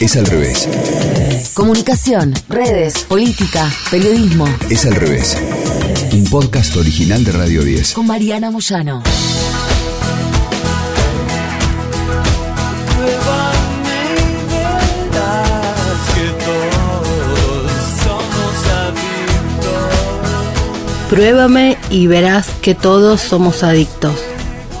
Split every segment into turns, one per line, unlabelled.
Es al revés.
Comunicación, redes, política, periodismo.
Es al revés. Un podcast original de Radio 10.
Con Mariana Moyano.
Pruébame y verás que todos somos adictos,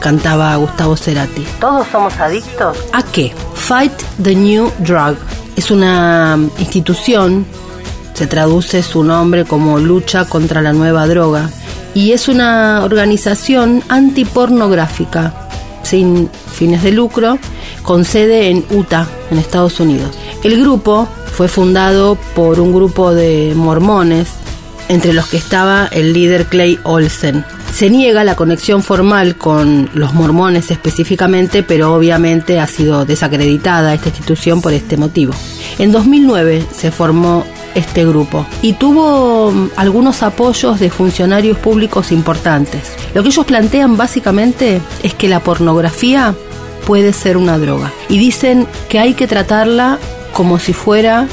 cantaba Gustavo Cerati.
¿Todos somos adictos?
¿A qué? Fight the New Drug. Es una institución, se traduce su nombre como Lucha contra la Nueva Droga, y es una organización antipornográfica, sin fines de lucro, con sede en Utah, en Estados Unidos. El grupo fue fundado por un grupo de mormones entre los que estaba el líder Clay Olsen. Se niega la conexión formal con los mormones específicamente, pero obviamente ha sido desacreditada esta institución por este motivo. En 2009 se formó este grupo y tuvo mm, algunos apoyos de funcionarios públicos importantes. Lo que ellos plantean básicamente es que la pornografía puede ser una droga y dicen que hay que tratarla como si fuera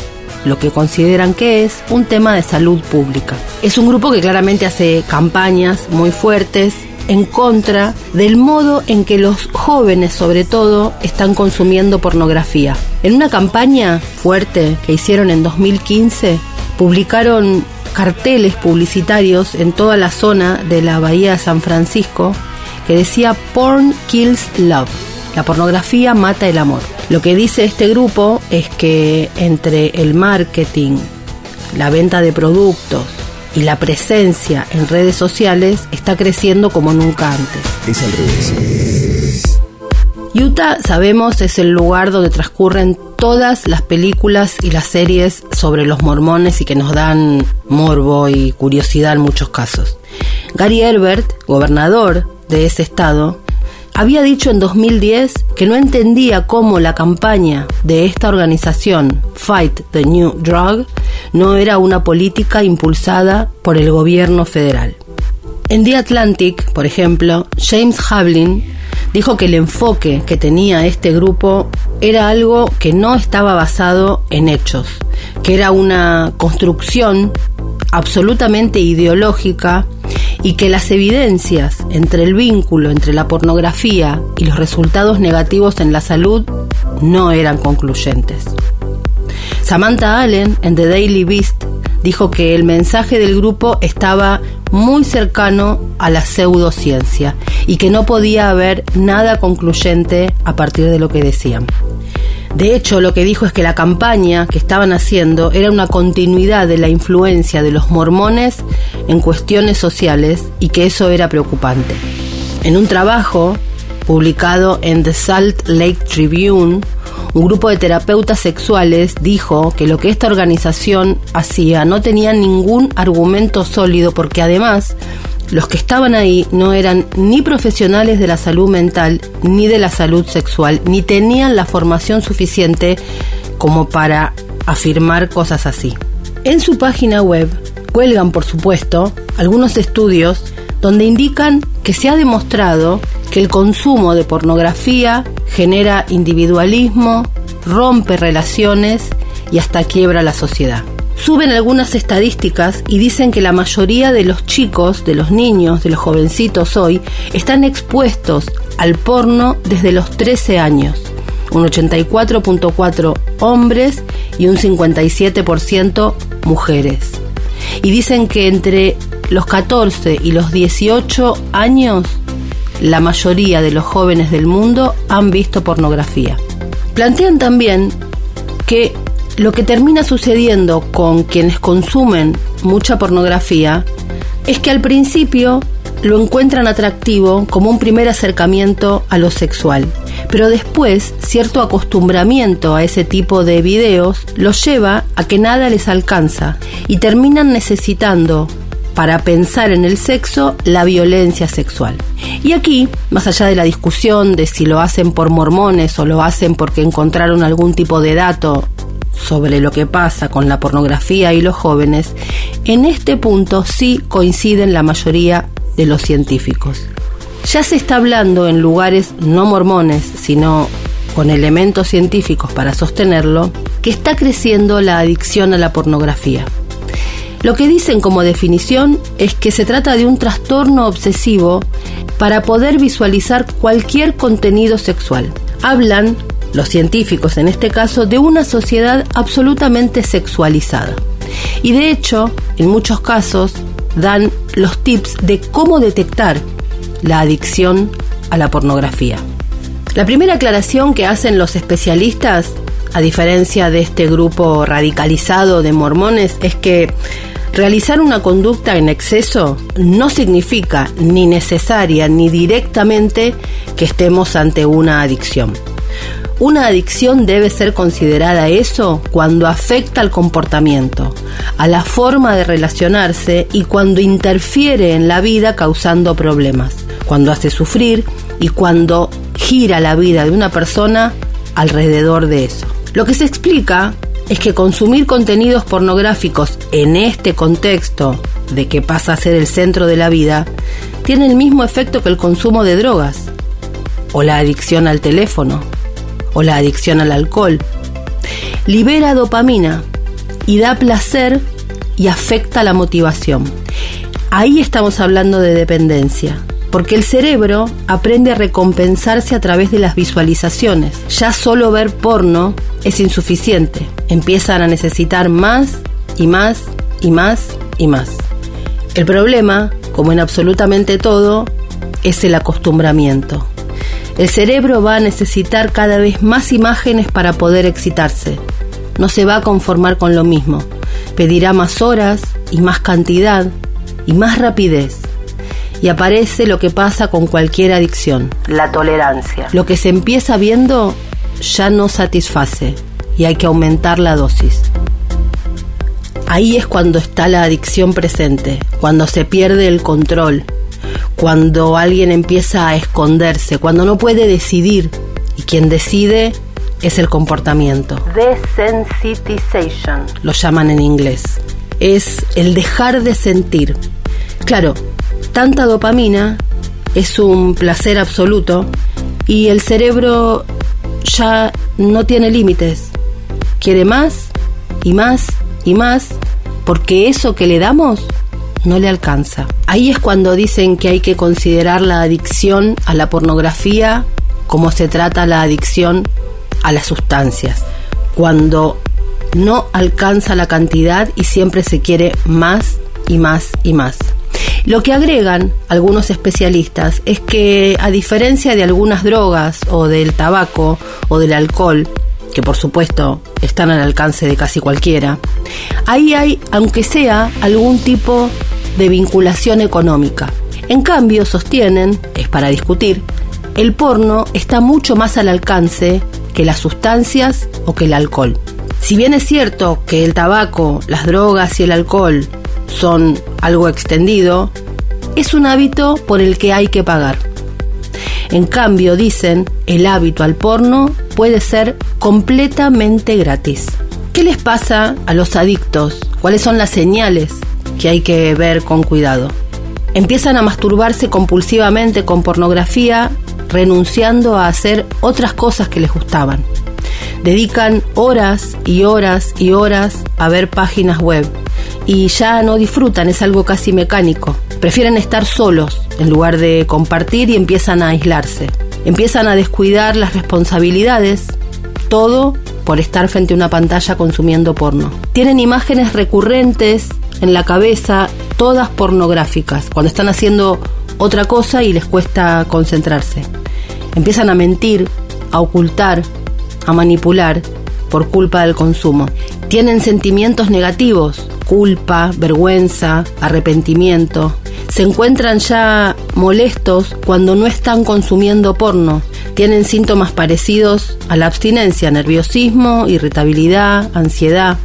lo que consideran que es un tema de salud pública. Es un grupo que claramente hace campañas muy fuertes en contra del modo en que los jóvenes sobre todo están consumiendo pornografía. En una campaña fuerte que hicieron en 2015, publicaron carteles publicitarios en toda la zona de la bahía de San Francisco que decía Porn Kills Love. La pornografía mata el amor. Lo que dice este grupo es que entre el marketing, la venta de productos y la presencia en redes sociales está creciendo como nunca antes.
Es al revés.
Utah, sabemos, es el lugar donde transcurren todas las películas y las series sobre los mormones y que nos dan morbo y curiosidad en muchos casos. Gary Herbert, gobernador de ese estado, había dicho en 2010 que no entendía cómo la campaña de esta organización, Fight the New Drug, no era una política impulsada por el gobierno federal. En The Atlantic, por ejemplo, James Havlin dijo que el enfoque que tenía este grupo era algo que no estaba basado en hechos, que era una construcción absolutamente ideológica y que las evidencias entre el vínculo entre la pornografía y los resultados negativos en la salud no eran concluyentes. Samantha Allen en The Daily Beast dijo que el mensaje del grupo estaba muy cercano a la pseudociencia y que no podía haber nada concluyente a partir de lo que decían. De hecho, lo que dijo es que la campaña que estaban haciendo era una continuidad de la influencia de los mormones en cuestiones sociales y que eso era preocupante. En un trabajo publicado en The Salt Lake Tribune, un grupo de terapeutas sexuales dijo que lo que esta organización hacía no tenía ningún argumento sólido porque además los que estaban ahí no eran ni profesionales de la salud mental ni de la salud sexual, ni tenían la formación suficiente como para afirmar cosas así. En su página web cuelgan, por supuesto, algunos estudios donde indican que se ha demostrado que el consumo de pornografía genera individualismo, rompe relaciones y hasta quiebra la sociedad. Suben algunas estadísticas y dicen que la mayoría de los chicos, de los niños, de los jovencitos hoy, están expuestos al porno desde los 13 años. Un 84.4 hombres y un 57% mujeres. Y dicen que entre los 14 y los 18 años, la mayoría de los jóvenes del mundo han visto pornografía. Plantean también que lo que termina sucediendo con quienes consumen mucha pornografía es que al principio lo encuentran atractivo como un primer acercamiento a lo sexual, pero después cierto acostumbramiento a ese tipo de videos los lleva a que nada les alcanza y terminan necesitando para pensar en el sexo la violencia sexual. Y aquí, más allá de la discusión de si lo hacen por mormones o lo hacen porque encontraron algún tipo de dato sobre lo que pasa con la pornografía y los jóvenes, en este punto sí coinciden la mayoría de los científicos. Ya se está hablando en lugares no mormones, sino con elementos científicos para sostenerlo, que está creciendo la adicción a la pornografía. Lo que dicen como definición es que se trata de un trastorno obsesivo para poder visualizar cualquier contenido sexual. Hablan, los científicos en este caso, de una sociedad absolutamente sexualizada. Y de hecho, en muchos casos, dan los tips de cómo detectar la adicción a la pornografía. La primera aclaración que hacen los especialistas, a diferencia de este grupo radicalizado de mormones, es que Realizar una conducta en exceso no significa ni necesaria ni directamente que estemos ante una adicción. Una adicción debe ser considerada eso cuando afecta al comportamiento, a la forma de relacionarse y cuando interfiere en la vida causando problemas, cuando hace sufrir y cuando gira la vida de una persona alrededor de eso. Lo que se explica es que consumir contenidos pornográficos en este contexto de que pasa a ser el centro de la vida tiene el mismo efecto que el consumo de drogas, o la adicción al teléfono, o la adicción al alcohol. Libera dopamina y da placer y afecta la motivación. Ahí estamos hablando de dependencia porque el cerebro aprende a recompensarse a través de las visualizaciones. Ya solo ver porno es insuficiente. Empiezan a necesitar más y más y más y más. El problema, como en absolutamente todo, es el acostumbramiento. El cerebro va a necesitar cada vez más imágenes para poder excitarse. No se va a conformar con lo mismo. Pedirá más horas y más cantidad y más rapidez y aparece lo que pasa con cualquier adicción, la tolerancia. Lo que se empieza viendo ya no satisface y hay que aumentar la dosis. Ahí es cuando está la adicción presente, cuando se pierde el control, cuando alguien empieza a esconderse, cuando no puede decidir y quien decide es el comportamiento. Desensitization, lo llaman en inglés. Es el dejar de sentir. Claro, tanta dopamina es un placer absoluto y el cerebro ya no tiene límites. Quiere más y más y más porque eso que le damos no le alcanza. Ahí es cuando dicen que hay que considerar la adicción a la pornografía como se trata la adicción a las sustancias. Cuando no alcanza la cantidad y siempre se quiere más y más y más. Lo que agregan algunos especialistas es que a diferencia de algunas drogas o del tabaco o del alcohol, que por supuesto están al alcance de casi cualquiera, ahí hay, aunque sea, algún tipo de vinculación económica. En cambio, sostienen, es para discutir, el porno está mucho más al alcance que las sustancias o que el alcohol. Si bien es cierto que el tabaco, las drogas y el alcohol son algo extendido, es un hábito por el que hay que pagar. En cambio, dicen, el hábito al porno puede ser completamente gratis. ¿Qué les pasa a los adictos? ¿Cuáles son las señales que hay que ver con cuidado? Empiezan a masturbarse compulsivamente con pornografía, renunciando a hacer otras cosas que les gustaban. Dedican horas y horas y horas a ver páginas web y ya no disfrutan, es algo casi mecánico. Prefieren estar solos en lugar de compartir y empiezan a aislarse. Empiezan a descuidar las responsabilidades, todo por estar frente a una pantalla consumiendo porno. Tienen imágenes recurrentes en la cabeza, todas pornográficas, cuando están haciendo otra cosa y les cuesta concentrarse. Empiezan a mentir, a ocultar, a manipular por culpa del consumo. Tienen sentimientos negativos, culpa, vergüenza, arrepentimiento. Se encuentran ya molestos cuando no están consumiendo porno. Tienen síntomas parecidos a la abstinencia, nerviosismo, irritabilidad, ansiedad.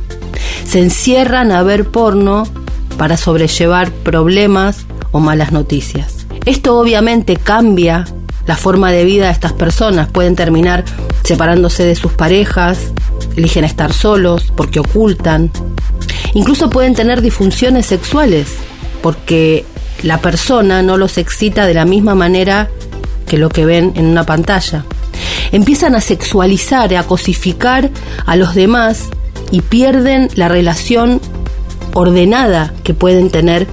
Se encierran a ver porno para sobrellevar problemas o malas noticias. Esto obviamente cambia la forma de vida de estas personas. Pueden terminar separándose de sus parejas, eligen estar solos porque ocultan. Incluso pueden tener disfunciones sexuales porque la persona no los excita de la misma manera que lo que ven en una pantalla. Empiezan a sexualizar, a cosificar a los demás y pierden la relación ordenada que pueden tener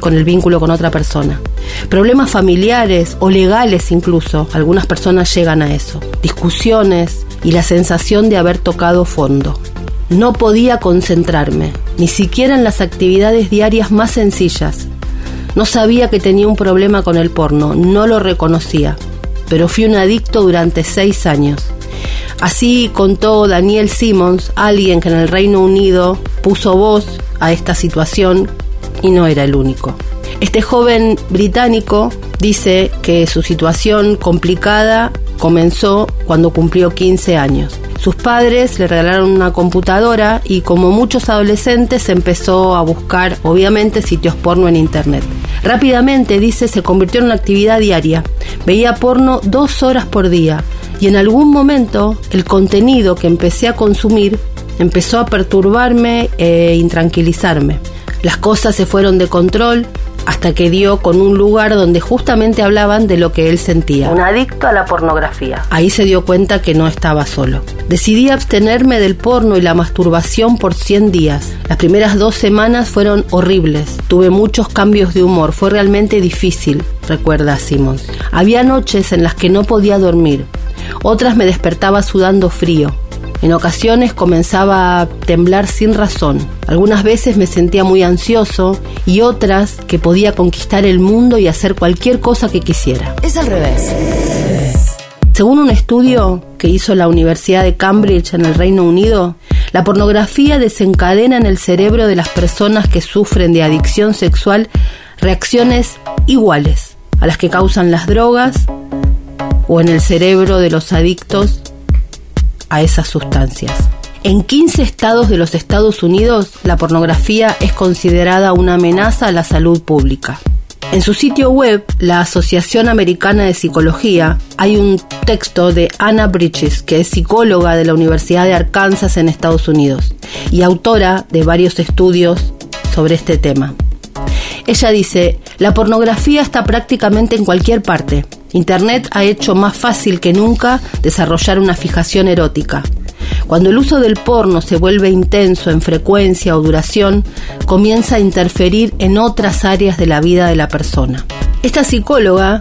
con el vínculo con otra persona. Problemas familiares o legales incluso, algunas personas llegan a eso. Discusiones y la sensación de haber tocado fondo. No podía concentrarme, ni siquiera en las actividades diarias más sencillas. No sabía que tenía un problema con el porno, no lo reconocía, pero fui un adicto durante seis años. Así contó Daniel Simmons, alguien que en el Reino Unido puso voz a esta situación y no era el único. Este joven británico dice que su situación complicada comenzó cuando cumplió 15 años. Sus padres le regalaron una computadora y como muchos adolescentes empezó a buscar obviamente sitios porno en internet. Rápidamente, dice, se convirtió en una actividad diaria. Veía porno dos horas por día y en algún momento el contenido que empecé a consumir empezó a perturbarme e intranquilizarme. Las cosas se fueron de control hasta que dio con un lugar donde justamente hablaban de lo que él sentía.
Un adicto a la pornografía.
Ahí se dio cuenta que no estaba solo. Decidí abstenerme del porno y la masturbación por 100 días. Las primeras dos semanas fueron horribles. Tuve muchos cambios de humor. Fue realmente difícil, recuerda Simons. Había noches en las que no podía dormir. Otras me despertaba sudando frío. En ocasiones comenzaba a temblar sin razón. Algunas veces me sentía muy ansioso y otras que podía conquistar el mundo y hacer cualquier cosa que quisiera.
Es al revés.
Según un estudio que hizo la Universidad de Cambridge en el Reino Unido, la pornografía desencadena en el cerebro de las personas que sufren de adicción sexual reacciones iguales a las que causan las drogas o en el cerebro de los adictos a esas sustancias. En 15 estados de los Estados Unidos, la pornografía es considerada una amenaza a la salud pública. En su sitio web, la Asociación Americana de Psicología, hay un texto de Anna Bridges, que es psicóloga de la Universidad de Arkansas en Estados Unidos y autora de varios estudios sobre este tema. Ella dice, la pornografía está prácticamente en cualquier parte. Internet ha hecho más fácil que nunca desarrollar una fijación erótica. Cuando el uso del porno se vuelve intenso en frecuencia o duración, comienza a interferir en otras áreas de la vida de la persona. Esta psicóloga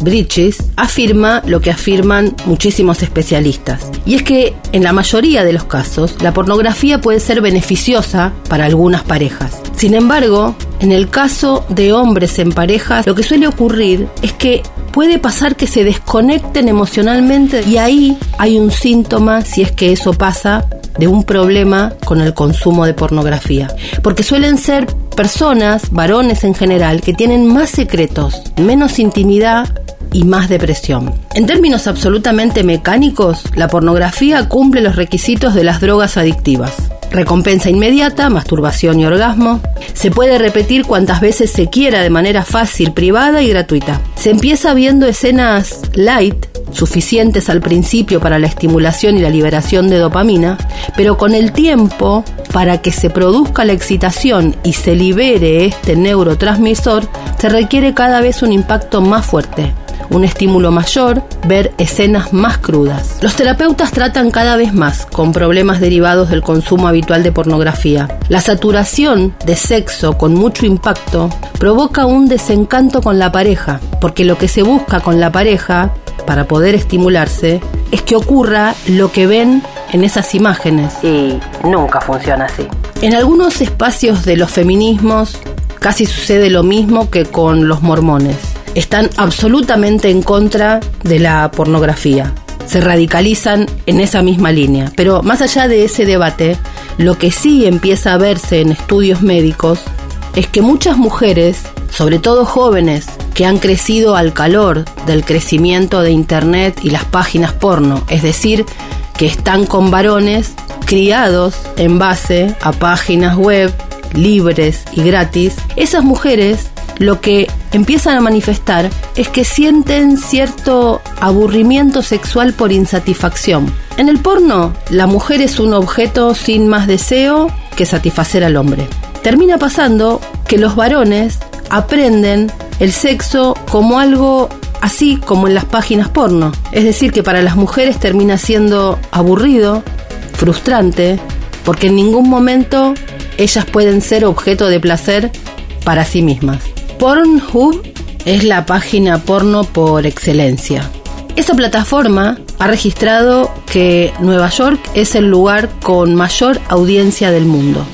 Bridges afirma lo que afirman muchísimos especialistas. Y es que en la mayoría de los casos la pornografía puede ser beneficiosa para algunas parejas. Sin embargo, en el caso de hombres en parejas, lo que suele ocurrir es que puede pasar que se desconecten emocionalmente y ahí hay un síntoma, si es que eso pasa, de un problema con el consumo de pornografía. Porque suelen ser personas, varones en general, que tienen más secretos, menos intimidad y más depresión. En términos absolutamente mecánicos, la pornografía cumple los requisitos de las drogas adictivas. Recompensa inmediata, masturbación y orgasmo. Se puede repetir cuantas veces se quiera de manera fácil, privada y gratuita. Se empieza viendo escenas light, suficientes al principio para la estimulación y la liberación de dopamina, pero con el tiempo, para que se produzca la excitación y se libere este neurotransmisor, se requiere cada vez un impacto más fuerte un estímulo mayor, ver escenas más crudas. Los terapeutas tratan cada vez más con problemas derivados del consumo habitual de pornografía. La saturación de sexo con mucho impacto provoca un desencanto con la pareja, porque lo que se busca con la pareja para poder estimularse es que ocurra lo que ven en esas imágenes.
Y nunca funciona así.
En algunos espacios de los feminismos casi sucede lo mismo que con los mormones están absolutamente en contra de la pornografía. Se radicalizan en esa misma línea. Pero más allá de ese debate, lo que sí empieza a verse en estudios médicos es que muchas mujeres, sobre todo jóvenes, que han crecido al calor del crecimiento de Internet y las páginas porno, es decir, que están con varones criados en base a páginas web libres y gratis, esas mujeres lo que empiezan a manifestar es que sienten cierto aburrimiento sexual por insatisfacción. En el porno, la mujer es un objeto sin más deseo que satisfacer al hombre. Termina pasando que los varones aprenden el sexo como algo así como en las páginas porno. Es decir, que para las mujeres termina siendo aburrido, frustrante, porque en ningún momento ellas pueden ser objeto de placer para sí mismas. Pornhub es la página porno por excelencia. Esa plataforma ha registrado que Nueva York es el lugar con mayor audiencia del mundo.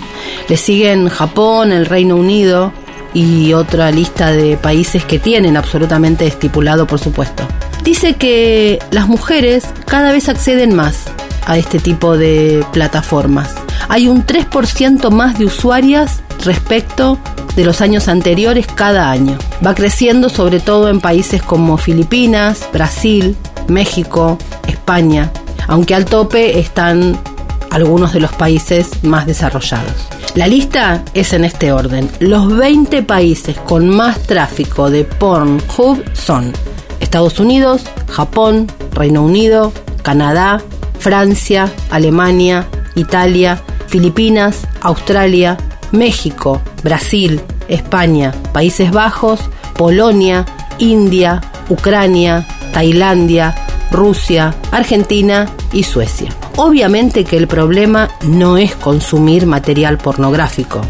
Le siguen Japón, el Reino Unido y otra lista de países que tienen absolutamente estipulado, por supuesto. Dice que las mujeres cada vez acceden más a este tipo de plataformas. Hay un 3% más de usuarias respecto de los años anteriores cada año. Va creciendo sobre todo en países como Filipinas, Brasil, México, España, aunque al tope están algunos de los países más desarrollados. La lista es en este orden. Los 20 países con más tráfico de Pornhub son Estados Unidos, Japón, Reino Unido, Canadá, Francia, Alemania, Italia, Filipinas, Australia, México, Brasil, España, Países Bajos, Polonia, India, Ucrania, Tailandia, Rusia, Argentina y Suecia. Obviamente que el problema no es consumir material pornográfico.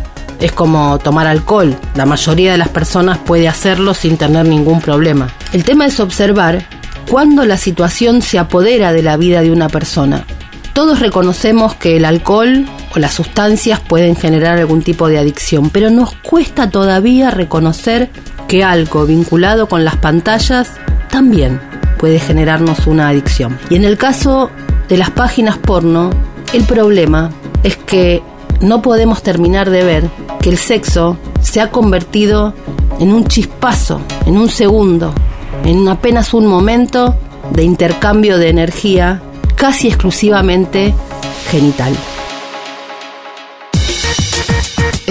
Es como tomar alcohol. La mayoría de las personas puede hacerlo sin tener ningún problema. El tema es observar cuándo la situación se apodera de la vida de una persona. Todos reconocemos que el alcohol o las sustancias pueden generar algún tipo de adicción, pero nos cuesta todavía reconocer que algo vinculado con las pantallas también puede generarnos una adicción. Y en el caso de las páginas porno, el problema es que no podemos terminar de ver que el sexo se ha convertido en un chispazo, en un segundo, en apenas un momento de intercambio de energía casi exclusivamente genital.